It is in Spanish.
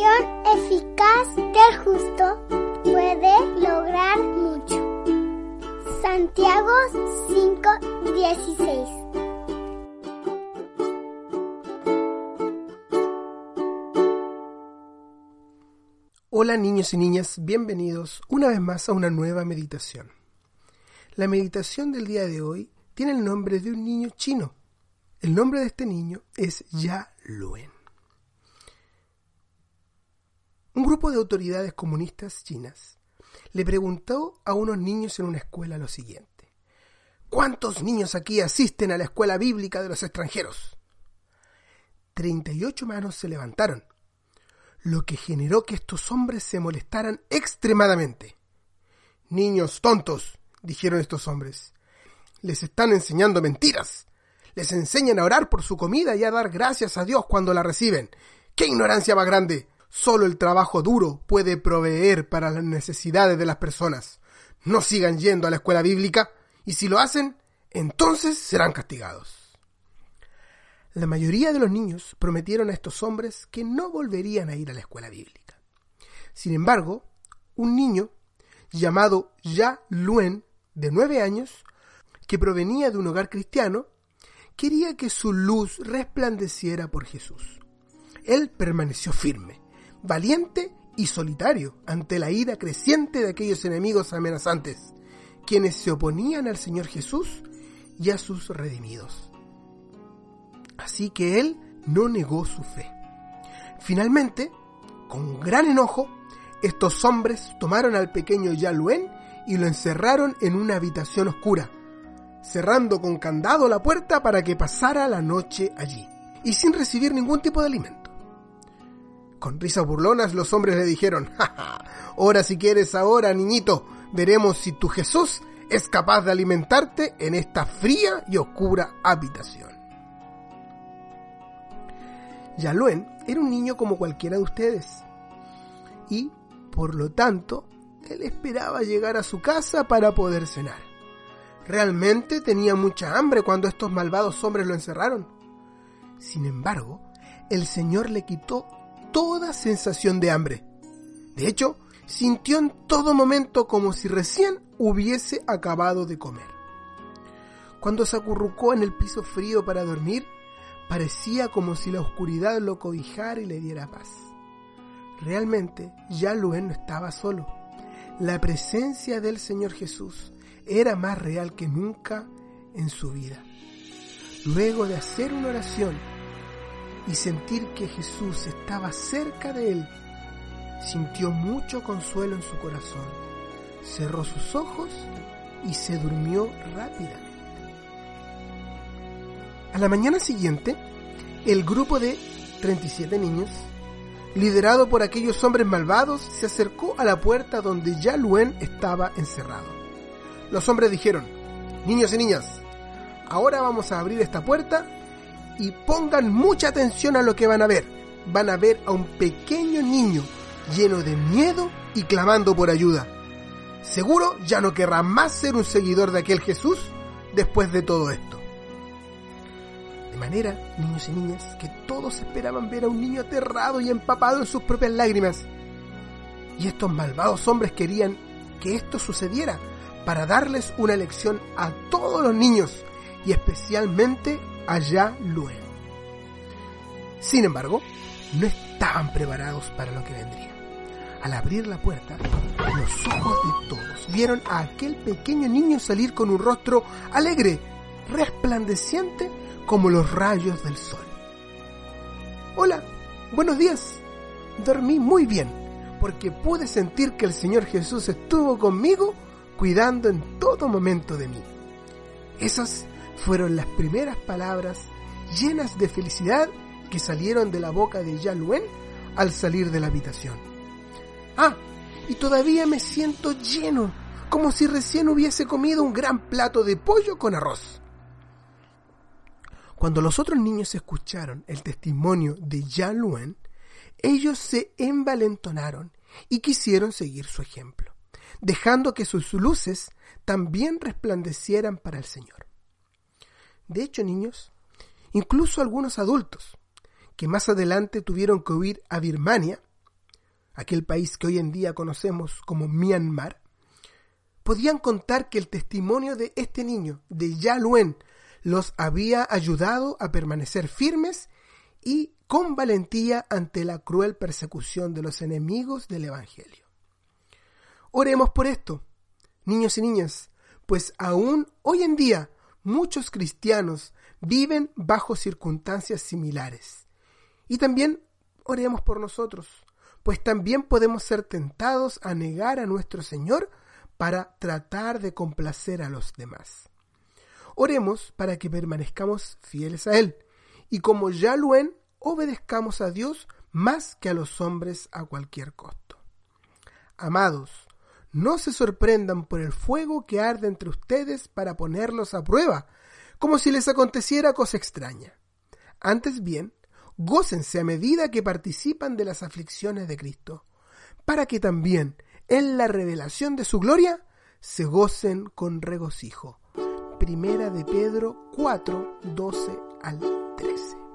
oración eficaz del justo puede lograr mucho. Santiago 5:16 Hola niños y niñas, bienvenidos una vez más a una nueva meditación. La meditación del día de hoy tiene el nombre de un niño chino. El nombre de este niño es Ya Luen. Un grupo de autoridades comunistas chinas le preguntó a unos niños en una escuela lo siguiente. ¿Cuántos niños aquí asisten a la escuela bíblica de los extranjeros? Treinta y ocho manos se levantaron lo que generó que estos hombres se molestaran extremadamente. Niños tontos, dijeron estos hombres. Les están enseñando mentiras. Les enseñan a orar por su comida y a dar gracias a Dios cuando la reciben. ¡Qué ignorancia más grande! Solo el trabajo duro puede proveer para las necesidades de las personas. No sigan yendo a la escuela bíblica y si lo hacen, entonces serán castigados. La mayoría de los niños prometieron a estos hombres que no volverían a ir a la escuela bíblica. Sin embargo, un niño llamado Ya Luen, de nueve años, que provenía de un hogar cristiano, quería que su luz resplandeciera por Jesús. Él permaneció firme, valiente y solitario ante la ira creciente de aquellos enemigos amenazantes, quienes se oponían al Señor Jesús y a sus redimidos. Así que él no negó su fe. Finalmente, con gran enojo, estos hombres tomaron al pequeño Yaluen y lo encerraron en una habitación oscura, cerrando con candado la puerta para que pasara la noche allí, y sin recibir ningún tipo de alimento. Con risas burlonas los hombres le dijeron, ¡Ja, ja! ahora si quieres ahora, niñito, veremos si tu Jesús es capaz de alimentarte en esta fría y oscura habitación. Yaluen era un niño como cualquiera de ustedes. Y, por lo tanto, él esperaba llegar a su casa para poder cenar. Realmente tenía mucha hambre cuando estos malvados hombres lo encerraron. Sin embargo, el Señor le quitó toda sensación de hambre. De hecho, sintió en todo momento como si recién hubiese acabado de comer. Cuando se acurrucó en el piso frío para dormir, Parecía como si la oscuridad lo cobijara y le diera paz. Realmente, ya Luen no estaba solo. La presencia del Señor Jesús era más real que nunca en su vida. Luego de hacer una oración y sentir que Jesús estaba cerca de él, sintió mucho consuelo en su corazón, cerró sus ojos y se durmió rápidamente. A la mañana siguiente, el grupo de 37 niños, liderado por aquellos hombres malvados, se acercó a la puerta donde ya Luen estaba encerrado. Los hombres dijeron, niños y niñas, ahora vamos a abrir esta puerta y pongan mucha atención a lo que van a ver. Van a ver a un pequeño niño lleno de miedo y clamando por ayuda. Seguro ya no querrá más ser un seguidor de aquel Jesús después de todo esto manera, niños y niñas, que todos esperaban ver a un niño aterrado y empapado en sus propias lágrimas. Y estos malvados hombres querían que esto sucediera para darles una lección a todos los niños y especialmente a Ya Luen. Sin embargo, no estaban preparados para lo que vendría. Al abrir la puerta, los ojos de todos vieron a aquel pequeño niño salir con un rostro alegre, resplandeciente como los rayos del sol. Hola, buenos días. Dormí muy bien porque pude sentir que el Señor Jesús estuvo conmigo cuidando en todo momento de mí. Esas fueron las primeras palabras llenas de felicidad que salieron de la boca de Yaluen al salir de la habitación. Ah, y todavía me siento lleno, como si recién hubiese comido un gran plato de pollo con arroz. Cuando los otros niños escucharon el testimonio de Yan Luen, ellos se envalentonaron y quisieron seguir su ejemplo, dejando que sus luces también resplandecieran para el Señor. De hecho, niños, incluso algunos adultos, que más adelante tuvieron que huir a Birmania, aquel país que hoy en día conocemos como Myanmar, podían contar que el testimonio de este niño, de Yaluen, los había ayudado a permanecer firmes y con valentía ante la cruel persecución de los enemigos del Evangelio. Oremos por esto, niños y niñas, pues aún hoy en día muchos cristianos viven bajo circunstancias similares. Y también oremos por nosotros, pues también podemos ser tentados a negar a nuestro Señor para tratar de complacer a los demás. Oremos para que permanezcamos fieles a Él y como ya lo en, obedezcamos a Dios más que a los hombres a cualquier costo. Amados, no se sorprendan por el fuego que arde entre ustedes para ponerlos a prueba, como si les aconteciera cosa extraña. Antes bien, gócense a medida que participan de las aflicciones de Cristo, para que también en la revelación de su gloria se gocen con regocijo. Primera de Pedro 4, 12 al 13.